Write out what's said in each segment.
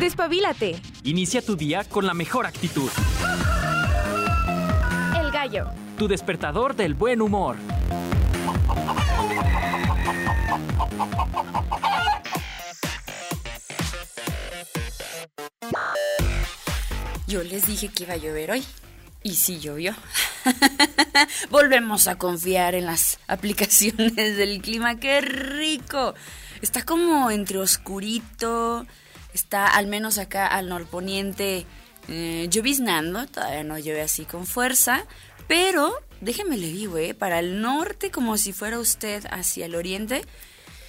Despabilate. Inicia tu día con la mejor actitud. El gallo. Tu despertador del buen humor. Yo les dije que iba a llover hoy. Y sí llovió. Volvemos a confiar en las aplicaciones del clima. ¡Qué rico! Está como entre oscurito. Está al menos acá al norponiente eh, lloviznando. Todavía no llueve así con fuerza. Pero déjeme le digo, ¿eh? Para el norte, como si fuera usted hacia el oriente,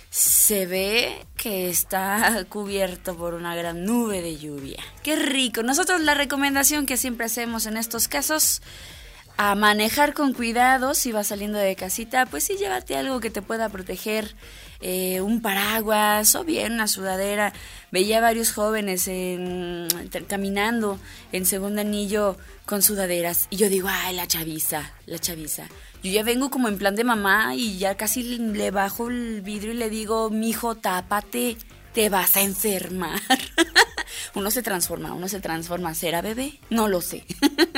se ve que está cubierto por una gran nube de lluvia. ¡Qué rico! Nosotros la recomendación que siempre hacemos en estos casos, a manejar con cuidado si vas saliendo de casita, pues sí, llévate algo que te pueda proteger, eh, un paraguas o bien una sudadera. Veía varios jóvenes en, caminando en segundo anillo con sudaderas y yo digo, ay, la chaviza, la chaviza. Yo ya vengo como en plan de mamá y ya casi le bajo el vidrio y le digo, mijo, tápate, te vas a enfermar. uno se transforma, uno se transforma. ¿Será bebé? No lo sé.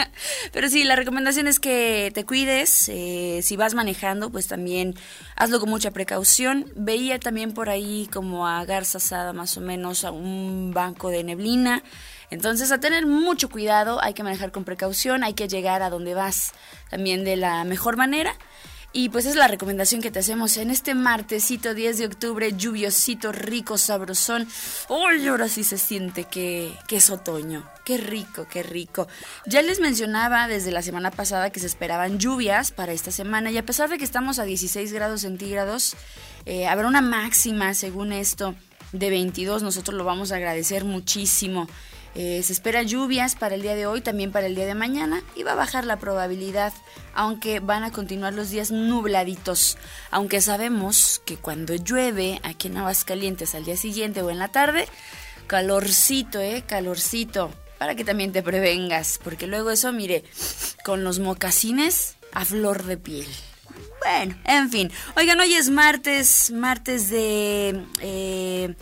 Pero sí, la recomendación es que te cuides. Eh, si vas manejando, pues también hazlo con mucha precaución. Veía también por ahí como a garza asada más o menos a un banco de neblina. Entonces, a tener mucho cuidado, hay que manejar con precaución, hay que llegar a donde vas también de la mejor manera. Y pues es la recomendación que te hacemos en este martesito 10 de octubre, lluviosito, rico, sabrosón. ¡Uy! ahora sí se siente que, que, es otoño. Qué rico, qué rico. Ya les mencionaba desde la semana pasada que se esperaban lluvias para esta semana y a pesar de que estamos a 16 grados centígrados, eh, habrá una máxima, según esto, de 22. Nosotros lo vamos a agradecer muchísimo. Eh, se espera lluvias para el día de hoy, también para el día de mañana y va a bajar la probabilidad, aunque van a continuar los días nubladitos. Aunque sabemos que cuando llueve aquí en Aguascalientes al día siguiente o en la tarde, calorcito, eh, calorcito, para que también te prevengas, porque luego eso, mire, con los mocasines a flor de piel. Bueno, en fin. Oigan, hoy es martes, martes de... Eh,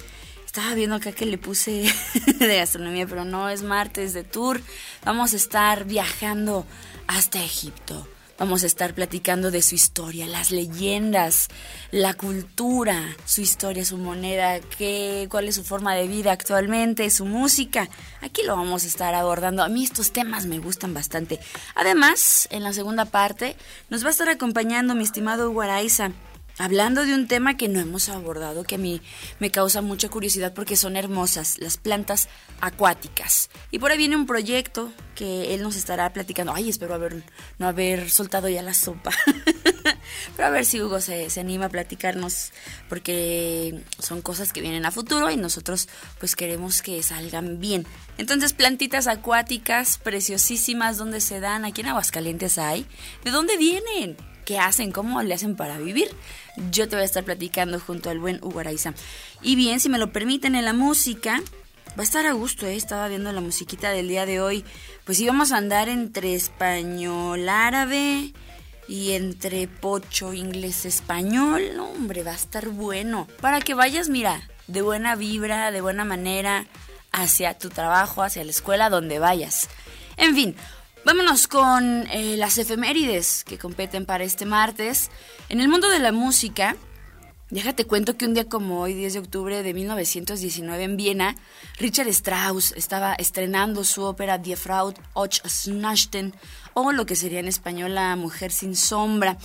estaba viendo acá que le puse de gastronomía, pero no es martes de tour. Vamos a estar viajando hasta Egipto. Vamos a estar platicando de su historia, las leyendas, la cultura, su historia, su moneda, qué, cuál es su forma de vida actualmente, su música. Aquí lo vamos a estar abordando. A mí estos temas me gustan bastante. Además, en la segunda parte nos va a estar acompañando mi estimado Guaraiza hablando de un tema que no hemos abordado, que a mí me causa mucha curiosidad porque son hermosas, las plantas acuáticas. Y por ahí viene un proyecto que él nos estará platicando. Ay, espero haber, no haber soltado ya la sopa. Pero a ver si Hugo se, se, anima a platicarnos, porque son cosas que vienen a futuro y nosotros pues queremos que salgan bien. Entonces, plantitas acuáticas preciosísimas, ¿dónde se dan? Aquí en Aguascalientes hay. ¿De dónde vienen? ¿Qué hacen? ¿Cómo le hacen para vivir? Yo te voy a estar platicando junto al buen Hugo Araiza. Y bien, si me lo permiten, en la música, va a estar a gusto, ¿eh? Estaba viendo la musiquita del día de hoy. Pues íbamos a andar entre español, árabe y entre pocho, inglés, español. Hombre, va a estar bueno. Para que vayas, mira, de buena vibra, de buena manera, hacia tu trabajo, hacia la escuela, donde vayas. En fin, Vámonos con eh, las efemérides que competen para este martes. En el mundo de la música, déjate cuento que un día como hoy, 10 de octubre de 1919 en Viena, Richard Strauss estaba estrenando su ópera Die Frau och Snachten, o lo que sería en español La Mujer sin Sombra.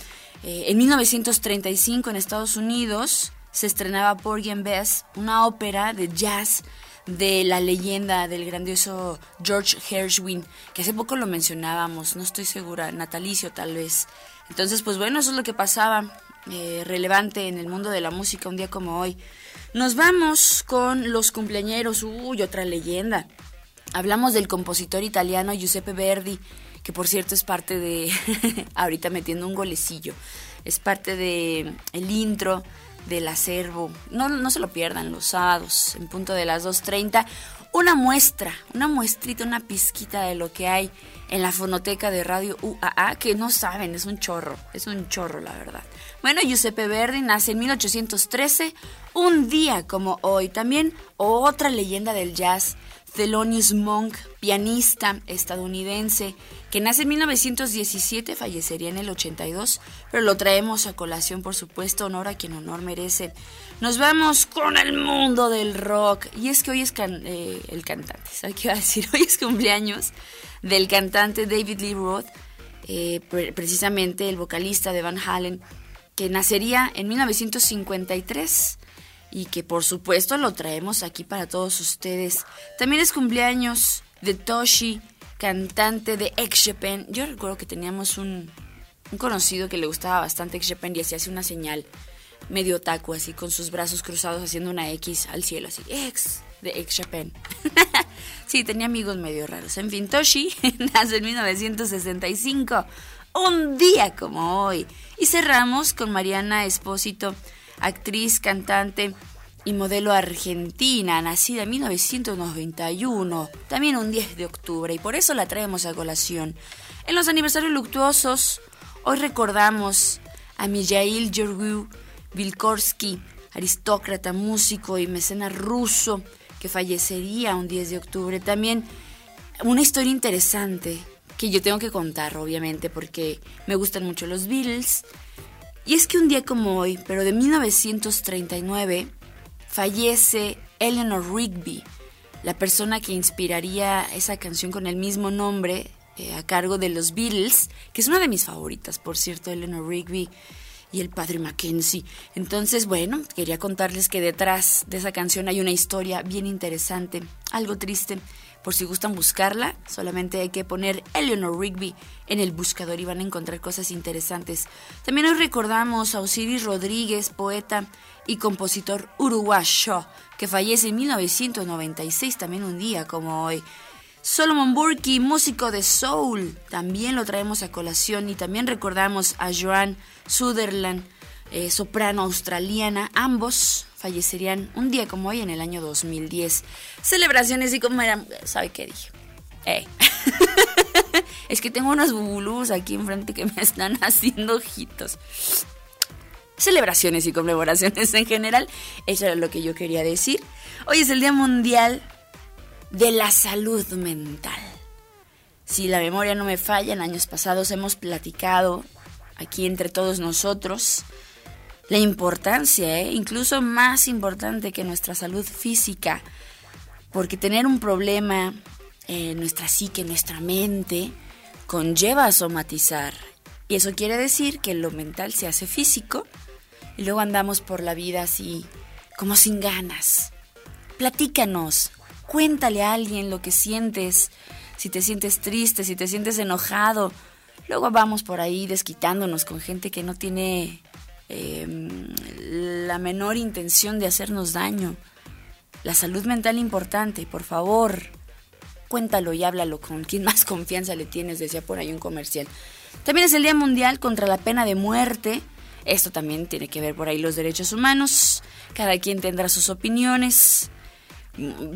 Eh, en 1935 en Estados Unidos se estrenaba Porgy and Bess, una ópera de jazz de la leyenda del grandioso George Gershwin, que hace poco lo mencionábamos, no estoy segura, natalicio tal vez. Entonces, pues bueno, eso es lo que pasaba eh, relevante en el mundo de la música un día como hoy. Nos vamos con los cumpleañeros, uy, otra leyenda. Hablamos del compositor italiano Giuseppe Verdi, que por cierto es parte de, ahorita metiendo un golecillo, es parte de el intro del acervo. No, no se lo pierdan los sábados en punto de las 2.30. una muestra, una muestrita, una pizquita de lo que hay en la fonoteca de Radio UAA, que no saben, es un chorro, es un chorro la verdad. Bueno, Giuseppe Verdi nace en 1813, un día como hoy. También otra leyenda del jazz, Thelonious Monk, pianista estadounidense, que nace en 1917, fallecería en el 82, pero lo traemos a colación, por supuesto, honor a quien honor merece. Nos vamos con el mundo del rock. Y es que hoy es eh, el cantante, ¿sabes qué iba a decir? Hoy es cumpleaños del cantante David Lee Roth, eh, precisamente el vocalista de Van Halen, que nacería en 1953 y que por supuesto lo traemos aquí para todos ustedes. También es cumpleaños de Toshi, cantante de X Japan. Yo recuerdo que teníamos un, conocido que le gustaba bastante X Japan y así hace una señal medio taco, así con sus brazos cruzados haciendo una X al cielo, así, X, de X Japan. sí, tenía amigos medio raros. En fin, Toshi nace en 1965, un día como hoy. Y cerramos con Mariana Espósito, actriz, cantante y modelo argentina, nacida en 1991, también un 10 de octubre, y por eso la traemos a colación. En los aniversarios luctuosos, hoy recordamos a Mijail Georgiou Vilkorsky, aristócrata, músico y mecenas ruso, que fallecería un 10 de octubre. También una historia interesante que yo tengo que contar, obviamente, porque me gustan mucho los Beatles. Y es que un día como hoy, pero de 1939, fallece Eleanor Rigby, la persona que inspiraría esa canción con el mismo nombre eh, a cargo de los Beatles, que es una de mis favoritas, por cierto, Eleanor Rigby y el padre Mackenzie. Entonces, bueno, quería contarles que detrás de esa canción hay una historia bien interesante, algo triste. Por si gustan buscarla, solamente hay que poner Eleanor Rigby en el buscador y van a encontrar cosas interesantes. También hoy recordamos a Osiris Rodríguez, poeta y compositor uruguayo, que fallece en 1996, también un día como hoy. Solomon Burke, músico de soul, también lo traemos a colación y también recordamos a Joan Sutherland, eh, soprano australiana, ambos fallecerían un día como hoy en el año 2010. Celebraciones y como eran, ¿sabe qué dije? Eh. es que tengo unos bubulús aquí enfrente que me están haciendo ojitos. Celebraciones y conmemoraciones en general, eso era lo que yo quería decir. Hoy es el Día Mundial de la salud mental. Si la memoria no me falla, en años pasados hemos platicado aquí entre todos nosotros la importancia, ¿eh? incluso más importante que nuestra salud física, porque tener un problema en nuestra psique, nuestra mente, conlleva somatizar. Y eso quiere decir que lo mental se hace físico y luego andamos por la vida así, como sin ganas. Platícanos, Cuéntale a alguien lo que sientes, si te sientes triste, si te sientes enojado. Luego vamos por ahí desquitándonos con gente que no tiene em, la menor intención de hacernos daño. La salud mental importante, por favor, cuéntalo y háblalo con quien más confianza le tienes, decía por ahí un comercial. También es el Día Mundial contra la Pena de Muerte. Esto también tiene que ver por ahí los derechos humanos. Cada quien tendrá sus opiniones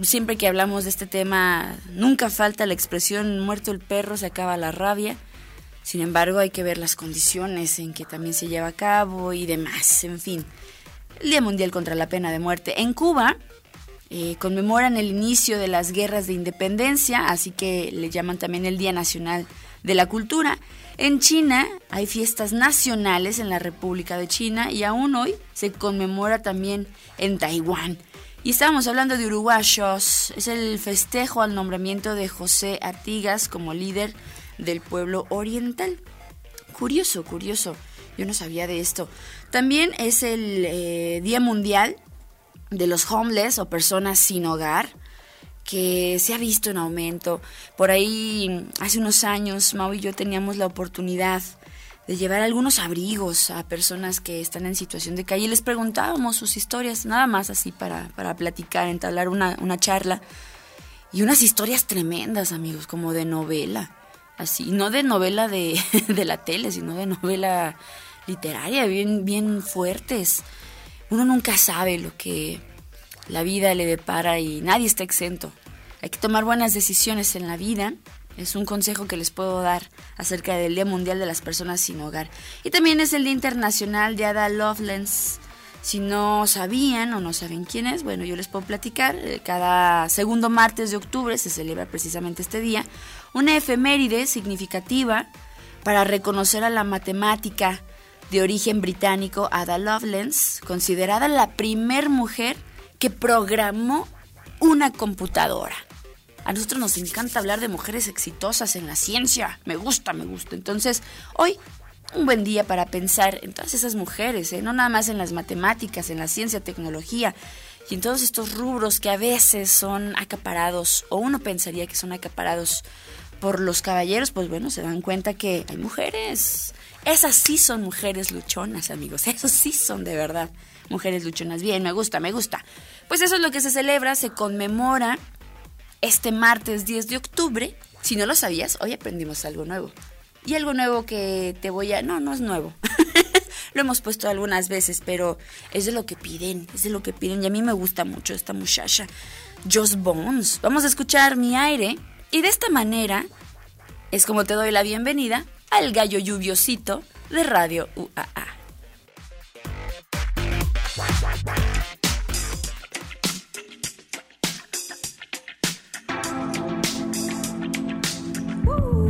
siempre que hablamos de este tema, nunca falta la expresión muerto el perro, se acaba la rabia. Sin embargo, hay que ver las condiciones en que también se lleva a cabo y demás. En fin, el Día Mundial contra la Pena de Muerte. En Cuba eh, conmemoran el inicio de las guerras de independencia, así que le llaman también el Día Nacional de la Cultura. En China hay fiestas nacionales en la República de China y aún hoy se conmemora también en Taiwán. Y estábamos hablando de uruguayos. Es el festejo al nombramiento de José Artigas como líder del pueblo oriental. Curioso, curioso. Yo no sabía de esto. También es el eh, Día Mundial de los Homeless o personas sin hogar que se ha visto en aumento. Por ahí, hace unos años, Mau y yo teníamos la oportunidad de llevar algunos abrigos a personas que están en situación de calle. Les preguntábamos sus historias, nada más así para, para platicar, entablar una, una charla. Y unas historias tremendas, amigos, como de novela. Así, no de novela de, de la tele, sino de novela literaria, bien, bien fuertes. Uno nunca sabe lo que la vida le depara y nadie está exento Hay que tomar buenas decisiones en la vida. Es un consejo que les puedo dar acerca del Día Mundial de las Personas Sin Hogar. Y también es el Día Internacional de Ada Lovelace. Si no sabían o no saben quién es, bueno, yo les puedo platicar. Eh, cada segundo martes de octubre se celebra precisamente este día una efeméride significativa para reconocer a la matemática de origen británico Ada Lovelace, considerada la primer mujer que programó una computadora. A nosotros nos encanta hablar de mujeres exitosas en la ciencia. Me gusta, me gusta. Entonces, hoy un buen día para pensar en todas esas mujeres, ¿eh? no nada más en las matemáticas, en la ciencia, tecnología y en todos estos rubros que a veces son acaparados, o uno pensaría que son acaparados por los caballeros, pues bueno, se dan cuenta que hay mujeres. Esas sí son mujeres luchonas, amigos. Esas sí son de verdad mujeres luchonas. Bien, me gusta, me gusta. Pues eso es lo que se celebra, se conmemora este martes 10 de octubre. Si no lo sabías, hoy aprendimos algo nuevo. Y algo nuevo que te voy a... No, no es nuevo. lo hemos puesto algunas veces, pero es de lo que piden, es de lo que piden. Y a mí me gusta mucho esta muchacha. Joss Bones. Vamos a escuchar mi aire. Y de esta manera es como te doy la bienvenida al gallo lluviosito de Radio UAA.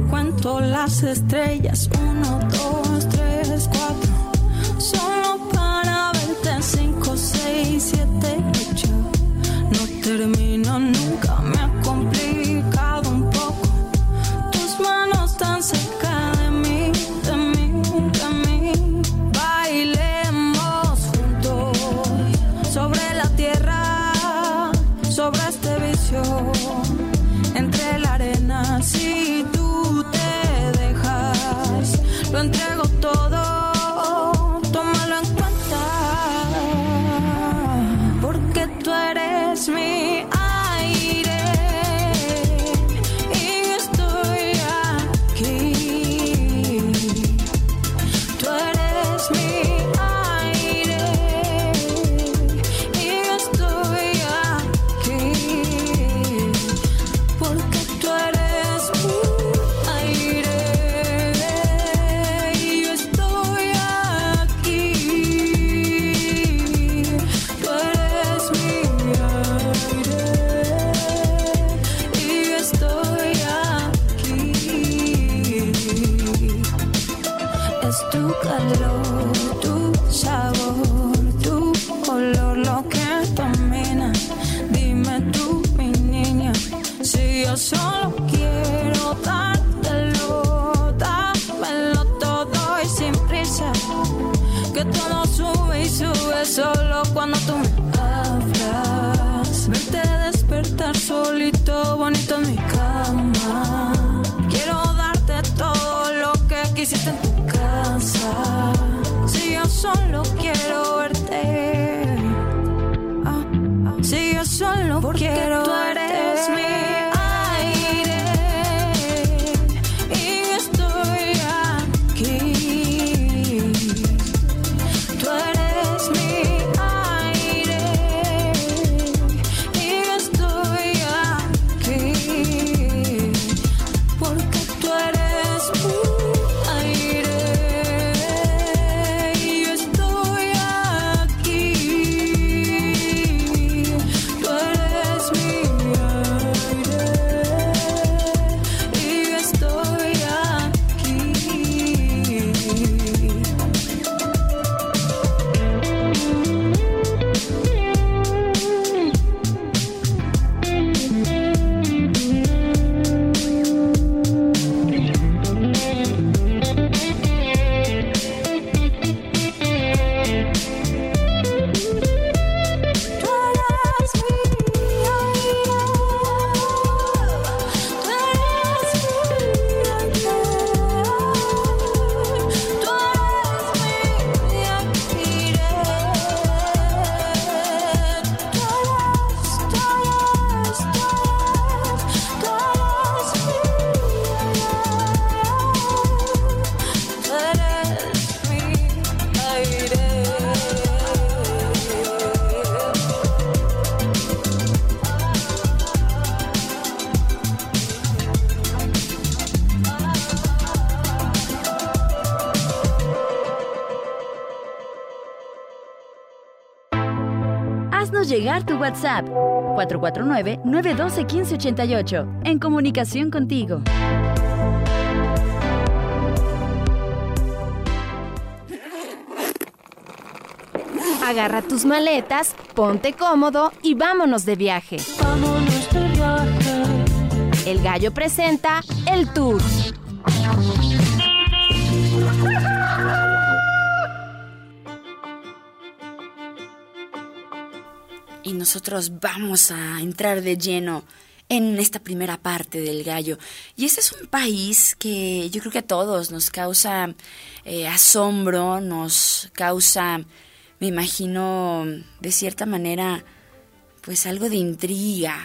Cuento las estrellas, uno, dos, WhatsApp 449-912-1588. En comunicación contigo. Agarra tus maletas, ponte cómodo y vámonos de viaje. Vámonos de viaje. El gallo presenta el tour. Nosotros vamos a entrar de lleno en esta primera parte del gallo. Y este es un país que yo creo que a todos nos causa eh, asombro, nos causa, me imagino, de cierta manera, pues algo de intriga.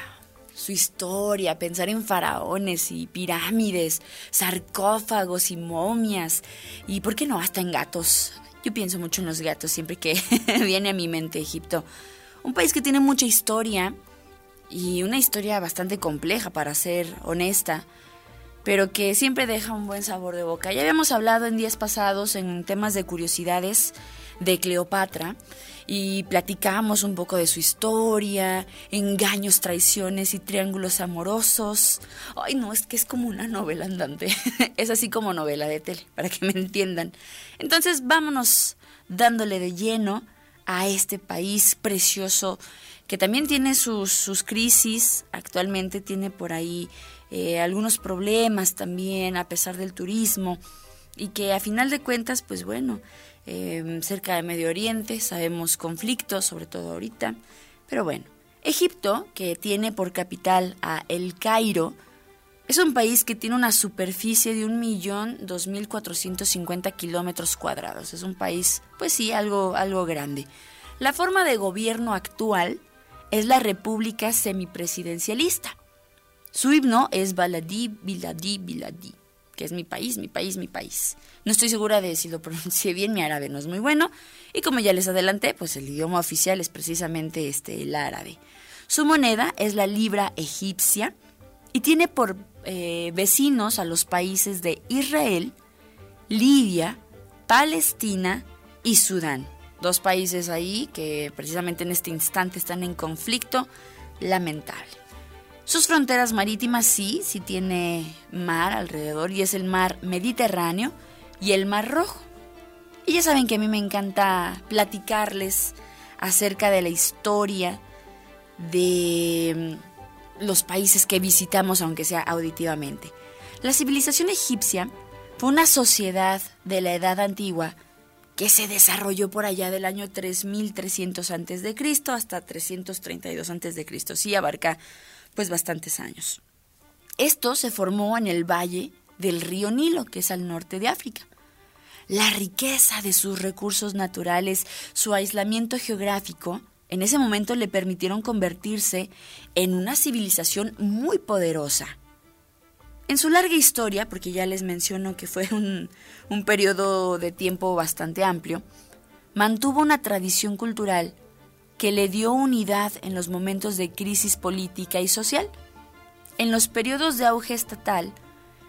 Su historia, pensar en faraones y pirámides, sarcófagos y momias, y por qué no, hasta en gatos. Yo pienso mucho en los gatos siempre que viene a mi mente Egipto. Un país que tiene mucha historia y una historia bastante compleja para ser honesta, pero que siempre deja un buen sabor de boca. Ya habíamos hablado en días pasados en temas de curiosidades de Cleopatra y platicamos un poco de su historia, engaños, traiciones y triángulos amorosos. Ay, no, es que es como una novela andante. es así como novela de tele, para que me entiendan. Entonces, vámonos dándole de lleno a este país precioso que también tiene sus, sus crisis, actualmente tiene por ahí eh, algunos problemas también a pesar del turismo y que a final de cuentas, pues bueno, eh, cerca de Medio Oriente sabemos conflictos, sobre todo ahorita, pero bueno, Egipto, que tiene por capital a El Cairo, es un país que tiene una superficie de 1.2450 kilómetros cuadrados. Es un país, pues sí, algo, algo grande. La forma de gobierno actual es la república semipresidencialista. Su himno es Baladi, Biladi, Biladi, que es mi país, mi país, mi país. No estoy segura de si lo pronuncié bien, mi árabe no es muy bueno. Y como ya les adelanté, pues el idioma oficial es precisamente este, el árabe. Su moneda es la libra egipcia y tiene por eh, vecinos a los países de Israel, Libia, Palestina y Sudán. Dos países ahí que precisamente en este instante están en conflicto lamentable. Sus fronteras marítimas sí, sí tiene mar alrededor y es el mar Mediterráneo y el mar Rojo. Y ya saben que a mí me encanta platicarles acerca de la historia de los países que visitamos, aunque sea auditivamente. La civilización egipcia fue una sociedad de la Edad Antigua que se desarrolló por allá del año 3300 antes de Cristo hasta 332 antes de Cristo. Sí abarca pues bastantes años. Esto se formó en el valle del río Nilo, que es al norte de África. La riqueza de sus recursos naturales, su aislamiento geográfico, en ese momento le permitieron convertirse en una civilización muy poderosa. En su larga historia, porque ya les menciono que fue un, un periodo de tiempo bastante amplio, mantuvo una tradición cultural que le dio unidad en los momentos de crisis política y social. En los periodos de auge estatal,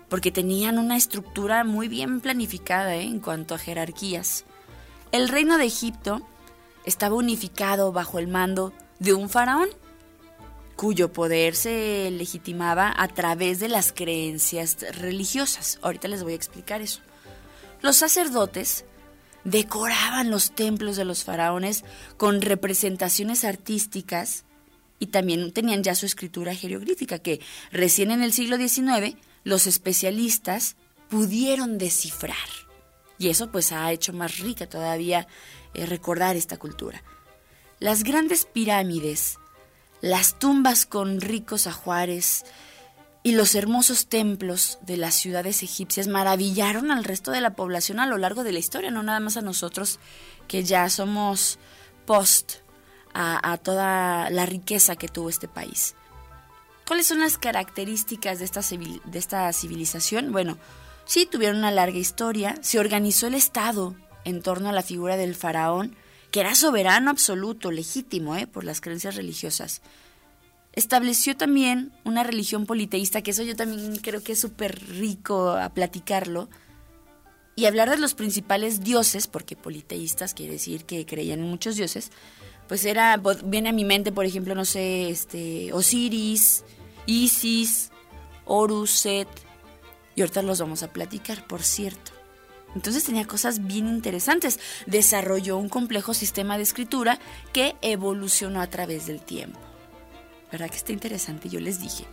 porque tenían una estructura muy bien planificada ¿eh? en cuanto a jerarquías, el reino de Egipto estaba unificado bajo el mando de un faraón, cuyo poder se legitimaba a través de las creencias religiosas. Ahorita les voy a explicar eso. Los sacerdotes decoraban los templos de los faraones con representaciones artísticas y también tenían ya su escritura jeroglífica que recién en el siglo XIX los especialistas pudieron descifrar. Y eso pues ha hecho más rica todavía eh, recordar esta cultura. Las grandes pirámides, las tumbas con ricos ajuares y los hermosos templos de las ciudades egipcias maravillaron al resto de la población a lo largo de la historia, no nada más a nosotros que ya somos post a, toda la riqueza que tuvo este país. ¿Cuáles son las características de esta, de esta civilización? Bueno, sí tuvieron una larga historia, se organizó el Estado en torno a la figura del faraón, que era soberano absoluto, legítimo, ¿eh? por las creencias religiosas. Estableció también una religión politeísta, que eso yo también creo que es súper rico a platicarlo, y hablar de los principales dioses, porque politeístas quiere decir que creían en muchos dioses, pues era, viene a mi mente, por ejemplo, no sé, este, Osiris, Isis, Horus, Set, y ahorita los vamos a platicar, por cierto. Entonces tenía cosas bien interesantes. Desarrolló un complejo sistema de escritura que evolucionó a través del tiempo. ¿Verdad que está interesante? Yo les dije.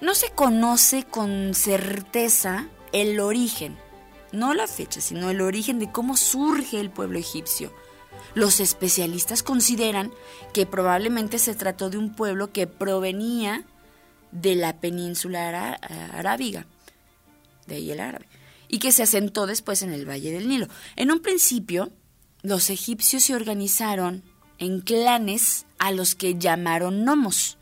No se conoce con certeza el origen, no la fecha, sino el origen de cómo surge el pueblo egipcio. Los especialistas consideran que probablemente se trató de un pueblo que provenía de la península arábiga, de ahí el árabe, y que se asentó después en el Valle del Nilo. En un principio, los egipcios se organizaron en clanes a los que llamaron nomos.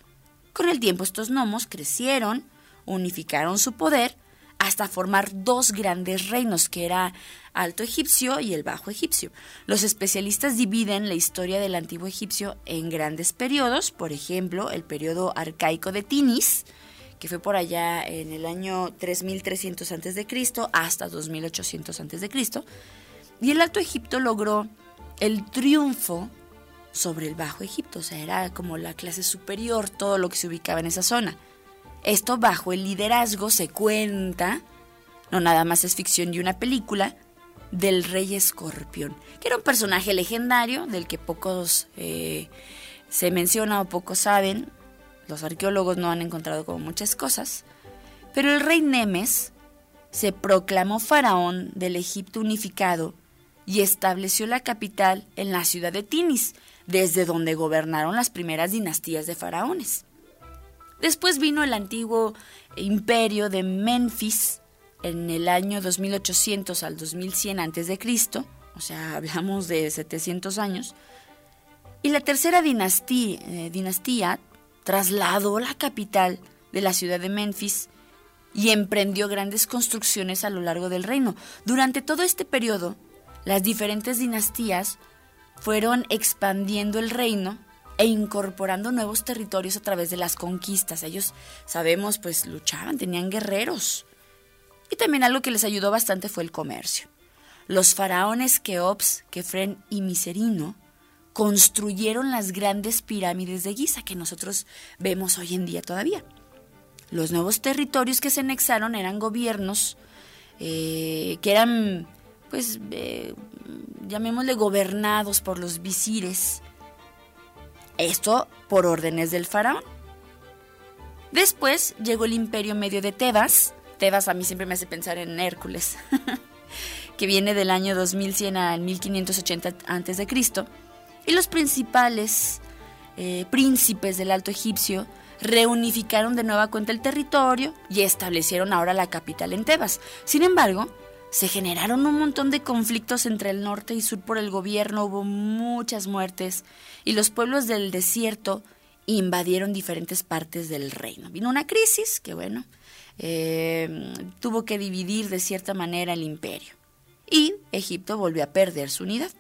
Con el tiempo estos gnomos crecieron, unificaron su poder hasta formar dos grandes reinos, que era Alto Egipcio y el Bajo Egipcio. Los especialistas dividen la historia del antiguo egipcio en grandes periodos, por ejemplo, el periodo arcaico de Tinis, que fue por allá en el año 3300 a.C. hasta 2800 a.C. Y el Alto Egipto logró el triunfo sobre el Bajo Egipto, o sea, era como la clase superior, todo lo que se ubicaba en esa zona. Esto bajo el liderazgo se cuenta, no nada más es ficción y una película, del rey escorpión, que era un personaje legendario del que pocos eh, se menciona o pocos saben, los arqueólogos no han encontrado como muchas cosas, pero el rey Nemes se proclamó faraón del Egipto unificado y estableció la capital en la ciudad de Tinis, desde donde gobernaron las primeras dinastías de faraones. Después vino el antiguo imperio de Memphis en el año 2800 al 2100 a.C., o sea, hablamos de 700 años. Y la tercera eh, dinastía trasladó la capital de la ciudad de Memphis y emprendió grandes construcciones a lo largo del reino. Durante todo este periodo, las diferentes dinastías fueron expandiendo el reino e incorporando nuevos territorios a través de las conquistas. Ellos, sabemos, pues luchaban, tenían guerreros. Y también algo que les ayudó bastante fue el comercio. Los faraones Keops, Kefren y Miserino construyeron las grandes pirámides de Giza que nosotros vemos hoy en día todavía. Los nuevos territorios que se anexaron eran gobiernos eh, que eran, pues, eh, llamémosle gobernados por los visires. Esto por órdenes del faraón. Después llegó el imperio medio de Tebas. Tebas a mí siempre me hace pensar en Hércules, que viene del año 2100 al 1580 a.C. Y los principales eh, príncipes del Alto Egipcio reunificaron de nueva cuenta el territorio y establecieron ahora la capital en Tebas. Sin embargo, se generaron un montón de conflictos entre el norte y sur por el gobierno, hubo muchas muertes y los pueblos del desierto invadieron diferentes partes del reino. Vino una crisis que, bueno, eh, tuvo que dividir de cierta manera el imperio y Egipto volvió a perder su unidad.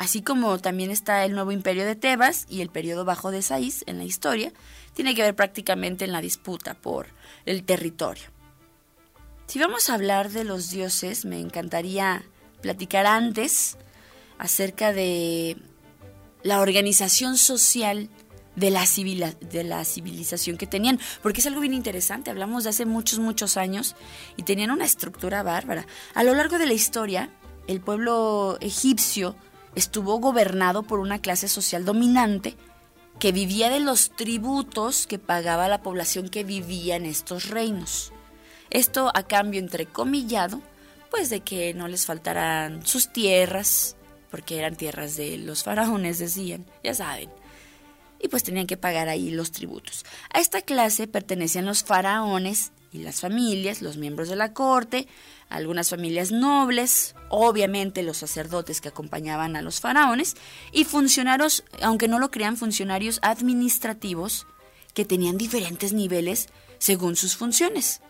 Así como también está el nuevo imperio de Tebas y el periodo bajo de Saís en la historia, tiene que ver prácticamente en la disputa por el territorio. Si vamos a hablar de los dioses, me encantaría platicar antes acerca de la organización social de la, civila- de la civilización que tenían, porque es algo bien interesante, hablamos de hace muchos, muchos años y tenían una estructura bárbara. A lo largo de la historia, el pueblo egipcio estuvo gobernado por una clase social dominante que vivía de los tributos que pagaba la población que vivía en estos reinos. Esto a cambio, entrecomillado, pues de que no les faltaran sus tierras, porque eran tierras de los faraones, decían, ya saben. Y pues tenían que pagar ahí los tributos. A esta clase pertenecían los faraones y las familias, los miembros de la corte, algunas familias nobles, obviamente los sacerdotes que acompañaban a los faraones, y funcionarios, aunque no lo crean, funcionarios administrativos que tenían diferentes niveles según sus funciones.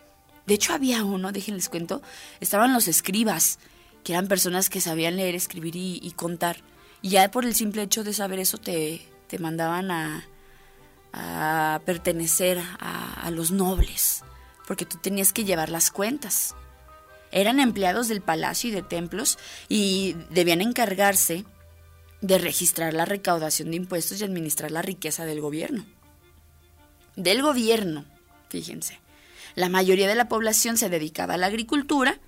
De hecho, había uno, déjenles cuento, estaban los escribas, que eran personas que sabían leer, escribir y, contar. Y ya por el simple hecho de saber eso te, te mandaban a, a pertenecer a los nobles, porque tú tenías que llevar las cuentas. Eran empleados del palacio y de templos y debían encargarse de registrar la recaudación de impuestos y administrar la riqueza del gobierno. Del gobierno, fíjense. La mayoría de la población se dedicaba a la agricultura,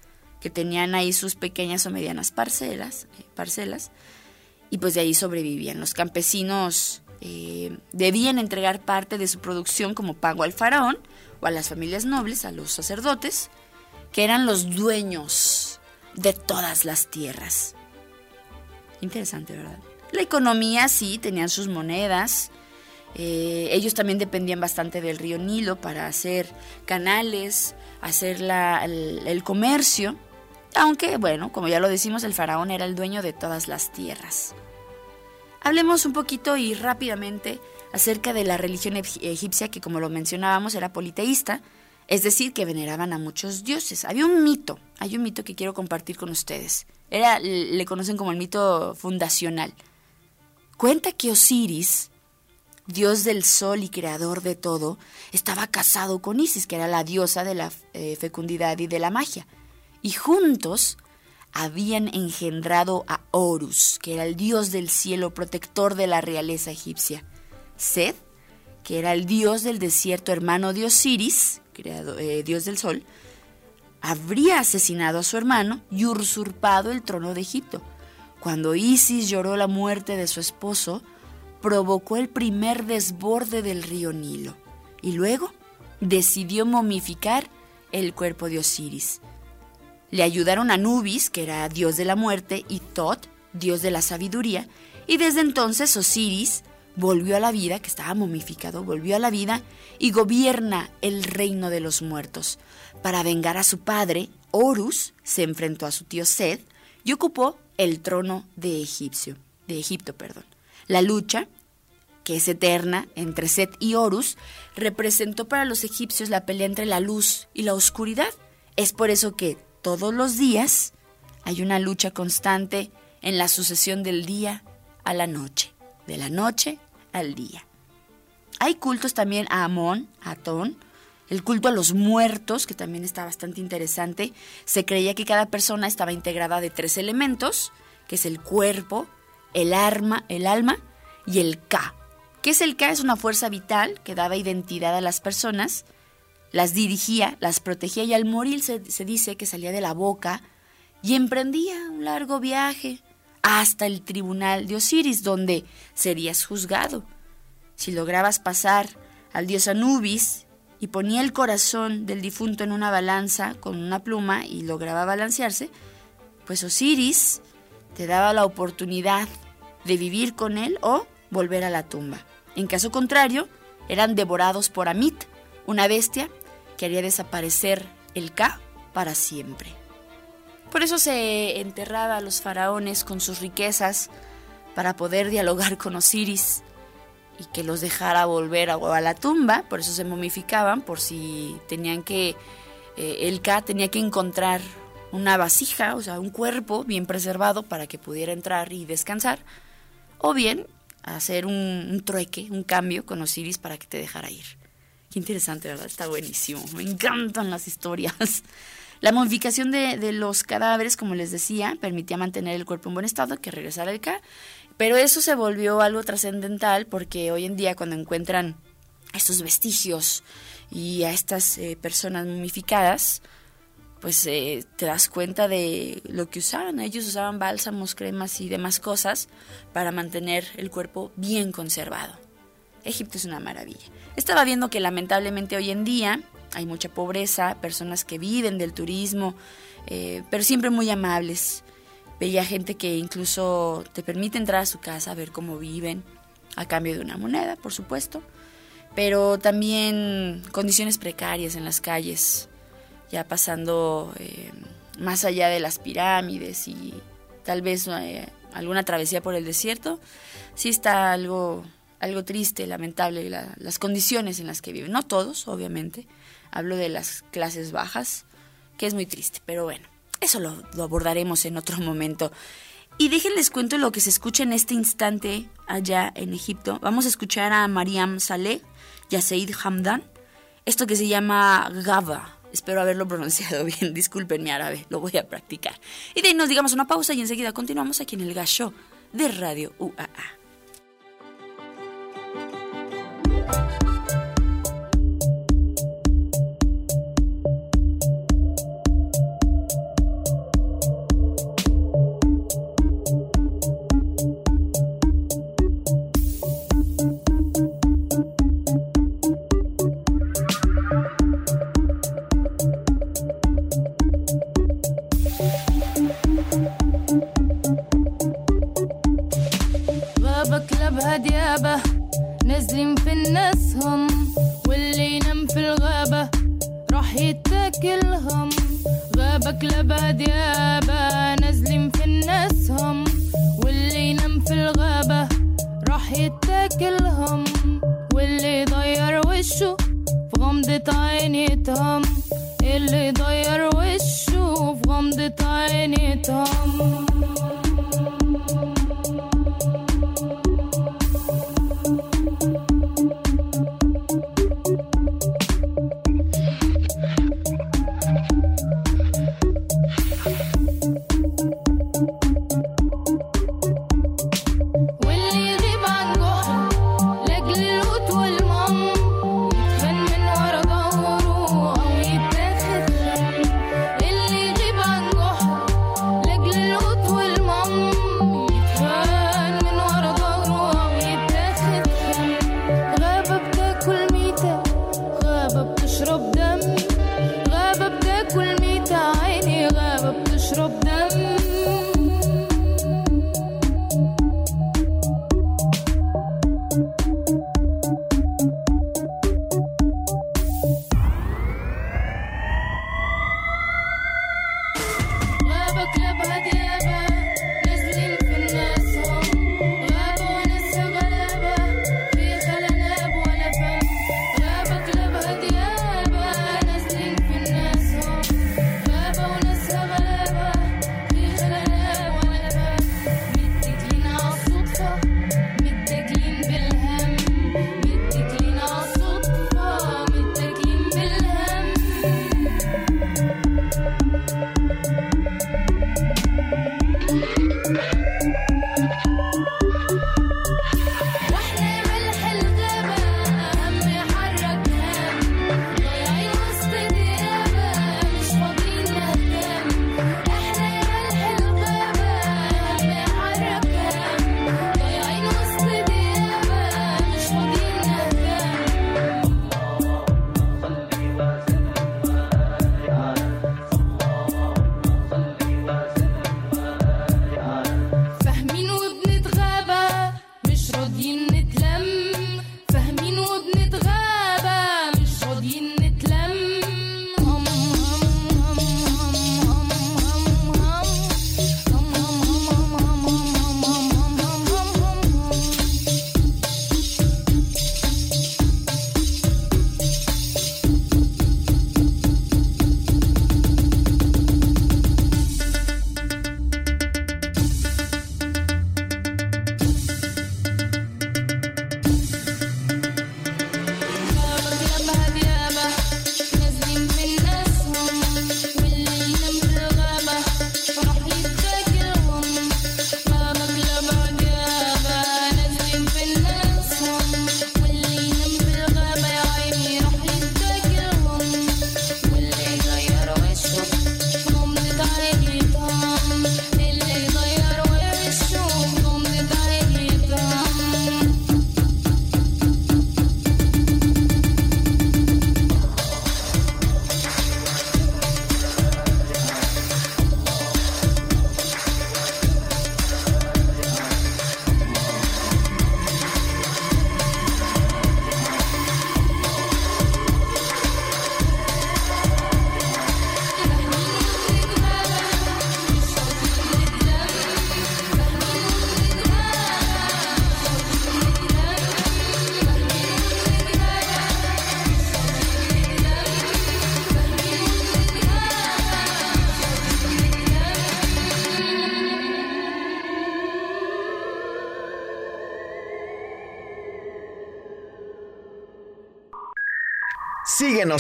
que tenían ahí sus pequeñas o medianas parcelas, eh, parcelas y pues de ahí sobrevivían. Los campesinos eh, debían entregar parte de su producción como pago al faraón o a las familias nobles, a los sacerdotes, que eran los dueños de todas las tierras. Interesante, ¿verdad? La economía sí, tenían sus monedas. eh, ellos también dependían bastante del río Nilo para hacer canales, hacer el, el comercio. Aunque, bueno, como ya lo decimos, el faraón era el dueño de todas las tierras. Hablemos un poquito y rápidamente acerca de la religión eg- egipcia que, como lo mencionábamos, era politeísta, es decir, que veneraban a muchos dioses. Había un mito, hay un mito que quiero compartir con ustedes. Era, le conocen como el mito fundacional. Cuenta que Osiris, dios del sol y creador de todo, estaba casado con Isis, que era la diosa de la eh, fecundidad y de la magia. Y juntos habían engendrado a Horus, que era el dios del cielo protector de la realeza egipcia. Seth, que era el dios del desierto, hermano de Osiris, eh, dios del sol, habría asesinado a su hermano y usurpado el trono de Egipto. Cuando Isis lloró la muerte de su esposo, provocó el primer desborde del río Nilo y luego decidió momificar el cuerpo de Osiris. Le ayudaron Anubis, que era dios de la muerte, y Tot, dios de la sabiduría, y desde entonces Osiris volvió a la vida, que estaba momificado, volvió a la vida y gobierna el reino de los muertos. Para vengar a su padre, Horus se enfrentó a su tío Seth y ocupó el trono de Egipcio, de Egipto, perdón. La lucha, que es eterna entre Set y Horus, representó para los egipcios la pelea entre la luz y la oscuridad. Es por eso que todos los días hay una lucha constante en la sucesión del día a la noche, de la noche al día. Hay cultos también a Amón, a Atón, el culto a los muertos, que también está bastante interesante. Se creía que cada persona estaba integrada de tres elementos, que es el cuerpo, el arma, el alma y el Ka. ¿Qué es el Ka? Es una fuerza vital que daba identidad a las personas, las dirigía, las protegía y al morir se dice que salía de la boca y emprendía un largo viaje hasta el tribunal de Osiris, donde serías juzgado. Si lograbas pasar al dios Anubis y ponía el corazón del difunto en una balanza con una pluma y lograba balancearse, pues Osiris te daba la oportunidad de vivir con él o volver a la tumba. En caso contrario, eran devorados por Amit, una bestia que haría desaparecer el Ka para siempre. Por eso se enterraba a los faraones con sus riquezas para poder dialogar con Osiris y que los dejara volver a, a la tumba, por eso se momificaban, por si tenían que, eh, el Ka tenía que encontrar una vasija, o sea, un cuerpo bien preservado para que pudiera entrar y descansar, o bien hacer un, un trueque, un cambio con Osiris para que te dejara ir. Qué interesante, ¿verdad? Está buenísimo. Me encantan las historias. La momificación de, los cadáveres, como les decía, permitía mantener el cuerpo en buen estado, que regresara el Ka, pero eso se volvió algo trascendental porque hoy en día cuando encuentran estos vestigios y a estas eh, personas momificadas, pues eh, te das cuenta de lo que usaban. Ellos usaban bálsamos, cremas y demás cosas para mantener el cuerpo bien conservado. Egipto es una maravilla. Estaba viendo que lamentablemente hoy en día hay mucha pobreza, personas que viven del turismo, eh, pero siempre muy amables. Veía gente que incluso te permite entrar a su casa a ver cómo viven, a cambio de una moneda, por supuesto, pero también condiciones precarias en las calles, ya pasando eh, más allá de las pirámides y tal vez eh, alguna travesía por el desierto, sí está algo, algo triste, lamentable la- las condiciones en las que viven. No todos, obviamente, hablo de las clases bajas, que es muy triste, pero bueno, eso lo, abordaremos en otro momento. Y déjenles cuento lo que se escucha en este instante allá en Egipto. Vamos a escuchar a Mariam Saleh y a Said Hamdan. Esto que se llama Gaba. Espero haberlo pronunciado bien. Disculpen mi árabe, lo voy a practicar. Y de ahí nos digamos una pausa y enseguida continuamos aquí en el Gasho de Radio UAA. الكابة نازلين في الناس هم واللي ينام في الغابة. راح يتاكلهم. غابة كلابة ديابة نازلين في الناس هم واللي ينام في الغابة. راح يتاكلهم واللي يضير وشه في غمضة عينيتهم. اللي يضير وشه في غمضة عينيتهم.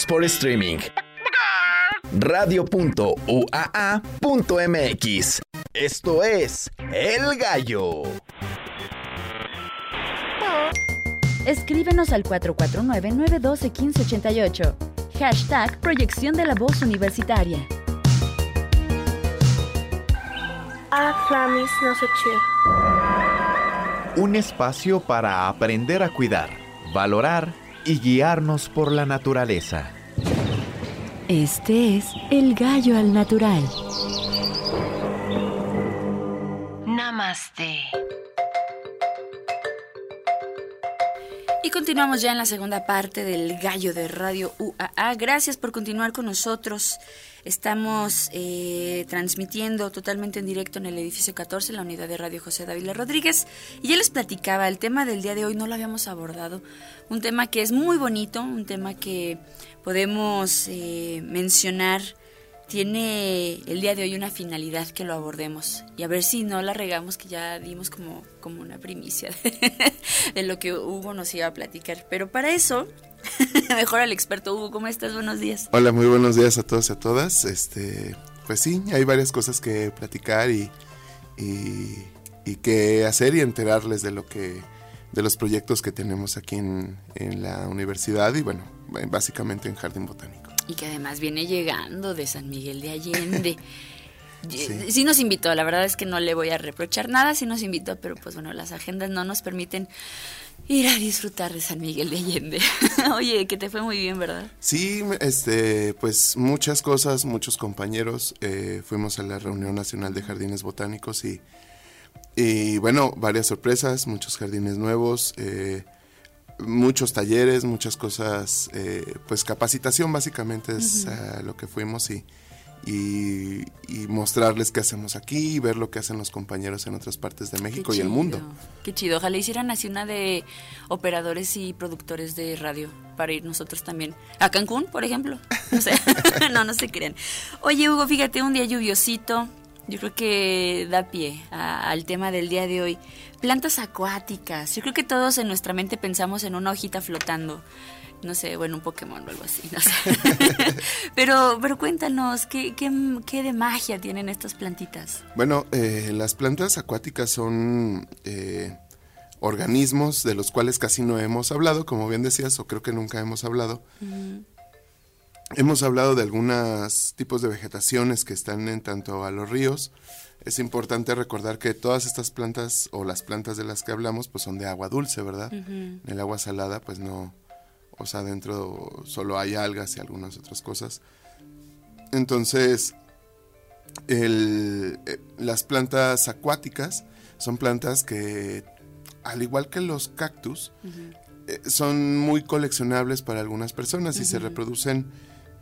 Por streaming. Radio.uaa.mx. Esto es El Gallo. Escríbenos al 449-912-1588. Hashtag Proyección de la Voz Universitaria. Un espacio para aprender a cuidar, valorar y y guiarnos por la naturaleza. Este es El Gallo al Natural. Namaste. Y continuamos ya en la segunda parte del Gallo de Radio UAA. Gracias por continuar con nosotros. Estamos eh, transmitiendo totalmente en directo en el edificio 14, la unidad de Radio José Dávila Rodríguez. Y ya les platicaba, el tema del día de hoy no lo habíamos abordado. Un tema que es muy bonito, un tema que podemos eh, mencionar. Tiene el día de hoy una finalidad que lo abordemos. Y a ver si no la regamos, que ya dimos como, como una primicia de, de lo que Hugo nos iba a platicar. Pero para eso, mejor al experto Hugo. ¿Cómo estás? Buenos días. Hola, muy buenos días a todos y a todas. Este, pues sí, hay varias cosas que platicar y, y, y que hacer y enterarles de lo que de los proyectos que tenemos aquí en, en la universidad y bueno, básicamente en Jardín Botánico. Y que además viene llegando de San Miguel de Allende. Sí. Sí. nos invitó, la verdad es que no le voy a reprochar nada, sí nos invitó, pero pues bueno, las agendas no nos permiten ir a disfrutar de San Miguel de Allende. Oye, que te fue muy bien, ¿verdad? Sí, este, pues muchas cosas, muchos compañeros. eh, fuimos a la reunión nacional de jardines botánicos y, y bueno, varias sorpresas, muchos jardines nuevos, eh, muchos talleres, muchas cosas, eh, pues capacitación básicamente es a lo que fuimos y, y, y mostrarles qué hacemos aquí y ver lo que hacen los compañeros en otras partes de México Qué y el mundo. Qué chido. Ojalá hicieran así una de operadores y productores de radio para ir nosotros también. A Cancún, por ejemplo. No sé. no, no se crean. Oye, Hugo, fíjate, un día lluviosito. Yo creo que da pie a- al tema del día de hoy. Plantas acuáticas. Yo creo que todos en nuestra mente pensamos en una hojita flotando. No sé, bueno, un Pokémon o algo así, no sé. pero, pero cuéntanos, ¿qué, qué, qué de magia tienen estas plantitas? Bueno, eh, las plantas acuáticas son eh, organismos de los cuales casi no hemos hablado, como bien decías, o creo que nunca hemos hablado. Hemos hablado de algunos tipos de vegetaciones que están en tanto a los ríos. Es importante recordar que todas estas plantas o las plantas de las que hablamos pues son de agua dulce, ¿verdad? En el agua salada pues no, o sea, dentro solo hay algas y algunas otras cosas. Entonces, el, eh, las plantas acuáticas son plantas que, al igual que los cactus, eh, son muy coleccionables para algunas personas y se reproducen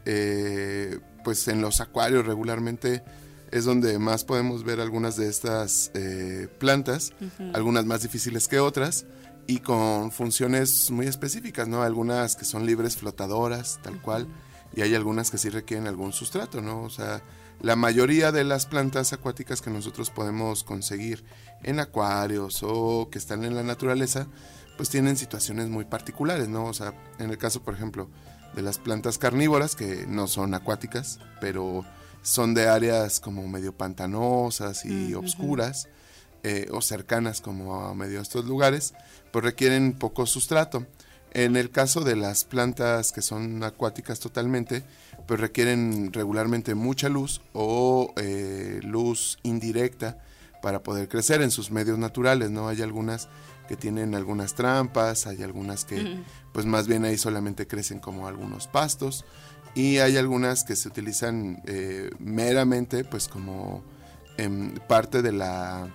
eh, pues en los acuarios regularmente. Es donde más podemos ver algunas de estas eh, plantas, algunas más difíciles que otras y con funciones muy específicas, ¿no? Algunas que son libres flotadoras, tal cual, y hay algunas que sí requieren algún sustrato, ¿no? O sea, la mayoría de las plantas acuáticas que nosotros podemos conseguir en acuarios o que están en la naturaleza, pues tienen situaciones muy particulares, ¿no? O sea, en el caso, por ejemplo, de las plantas carnívoras, que no son acuáticas, pero son de áreas como medio pantanosas y Ujú. oscuras, eh, o cercanas como a medio a estos lugares, pues requieren poco sustrato. En el caso de las plantas que son acuáticas totalmente, pues requieren regularmente mucha luz o eh, luz indirecta para poder crecer en sus medios naturales, ¿no? Hay algunas que tienen algunas trampas, hay algunas que pues más bien ahí solamente crecen como algunos pastos y hay algunas que se utilizan eh, meramente pues como em, parte de la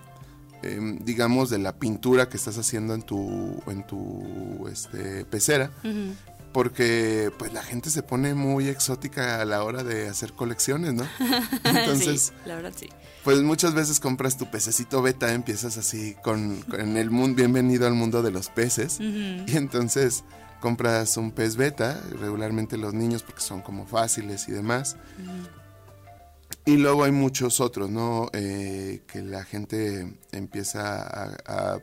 em, digamos de la pintura que estás haciendo en tu en tu este pecera porque pues la gente se pone muy exótica a la hora de hacer colecciones, ¿no? Entonces, Sí, la verdad sí. pues muchas veces compras tu pececito beta, empiezas así con, con el mundo, bienvenido al mundo de los peces, y entonces compras un pez beta, regularmente los niños porque son como fáciles y demás, y luego hay muchos otros, ¿no? Eh, que la gente empieza a, a-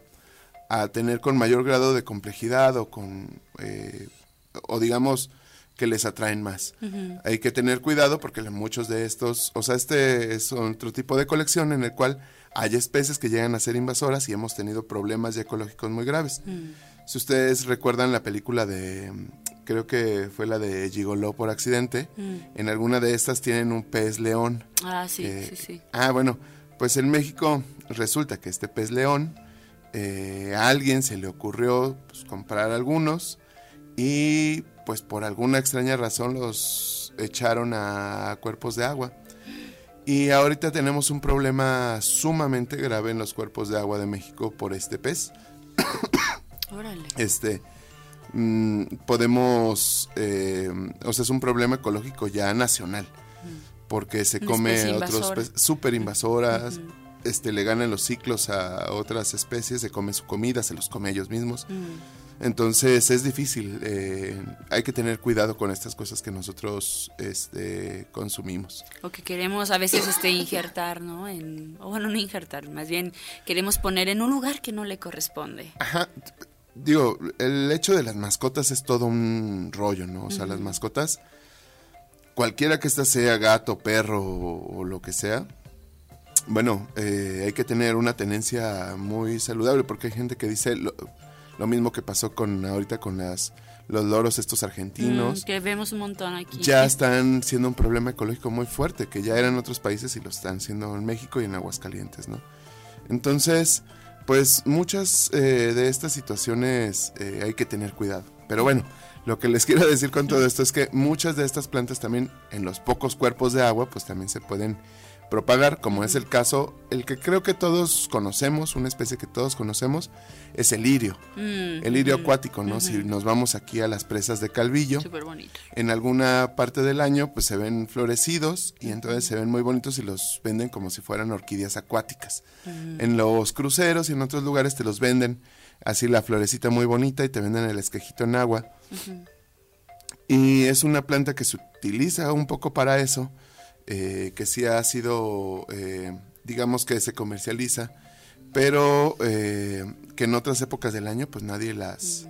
a tener con mayor grado de complejidad o con, eh, o digamos, que les atraen más. Hay que tener cuidado porque muchos de estos, o sea, este es otro tipo de colección en el cual hay especies que llegan a ser invasoras y hemos tenido problemas ecológicos muy graves. Si ustedes recuerdan la película de, creo que fue la de Gigoló por accidente, Mm. en alguna de estas tienen un pez león. Ah, sí, Eh, sí, sí. Ah, bueno, pues en México resulta que este pez león, eh, a alguien se le ocurrió pues, comprar algunos y pues por alguna extraña razón los echaron a cuerpos de agua. Y ahorita tenemos un problema sumamente grave en los cuerpos de agua de México por este pez. Órale. Este, mm, podemos, eh, o sea, es un problema ecológico ya nacional, porque se come especie otros invasora. peces súper invasoras, este, le ganan los ciclos a otras especies, se come su comida, se los come ellos mismos. Entonces es difícil, eh, hay que tener cuidado con estas cosas que nosotros este, consumimos. O que queremos a veces este injertar, ¿no? En, o bueno, no injertar, más bien queremos poner en un lugar que no le corresponde. Ajá. Digo, el hecho de las mascotas es todo un rollo, ¿no? O sea, las mascotas, cualquiera que ésta sea gato, perro o, o lo que sea, bueno, eh, hay que tener una tenencia muy saludable porque hay gente que dice lo, lo mismo que pasó con ahorita con las los loros estos argentinos. Mm, que vemos un montón aquí. ya están siendo un problema ecológico muy fuerte, que ya eran en otros países y lo están siendo en México y en Aguascalientes, ¿no? Entonces, pues muchas eh, de estas situaciones eh, hay que tener cuidado. Pero bueno, lo que les quiero decir con todo esto es que muchas de estas plantas también en los pocos cuerpos de agua, pues también se pueden propagar, como es el caso, el que creo que todos conocemos, una especie que todos conocemos, es el lirio. Mm, El lirio acuático, ¿no? Si nos vamos aquí a las presas de Calvillo, Súper bonito. en alguna parte del año pues se ven florecidos y entonces se ven muy bonitos y los venden como si fueran orquídeas acuáticas. En los cruceros y en otros lugares te los venden así la florecita muy bonita y te venden el esquejito en agua. Y es una planta que se utiliza un poco para eso, eh, que sí ha sido, eh, digamos que se comercializa, pero eh, que en otras épocas del año pues nadie las,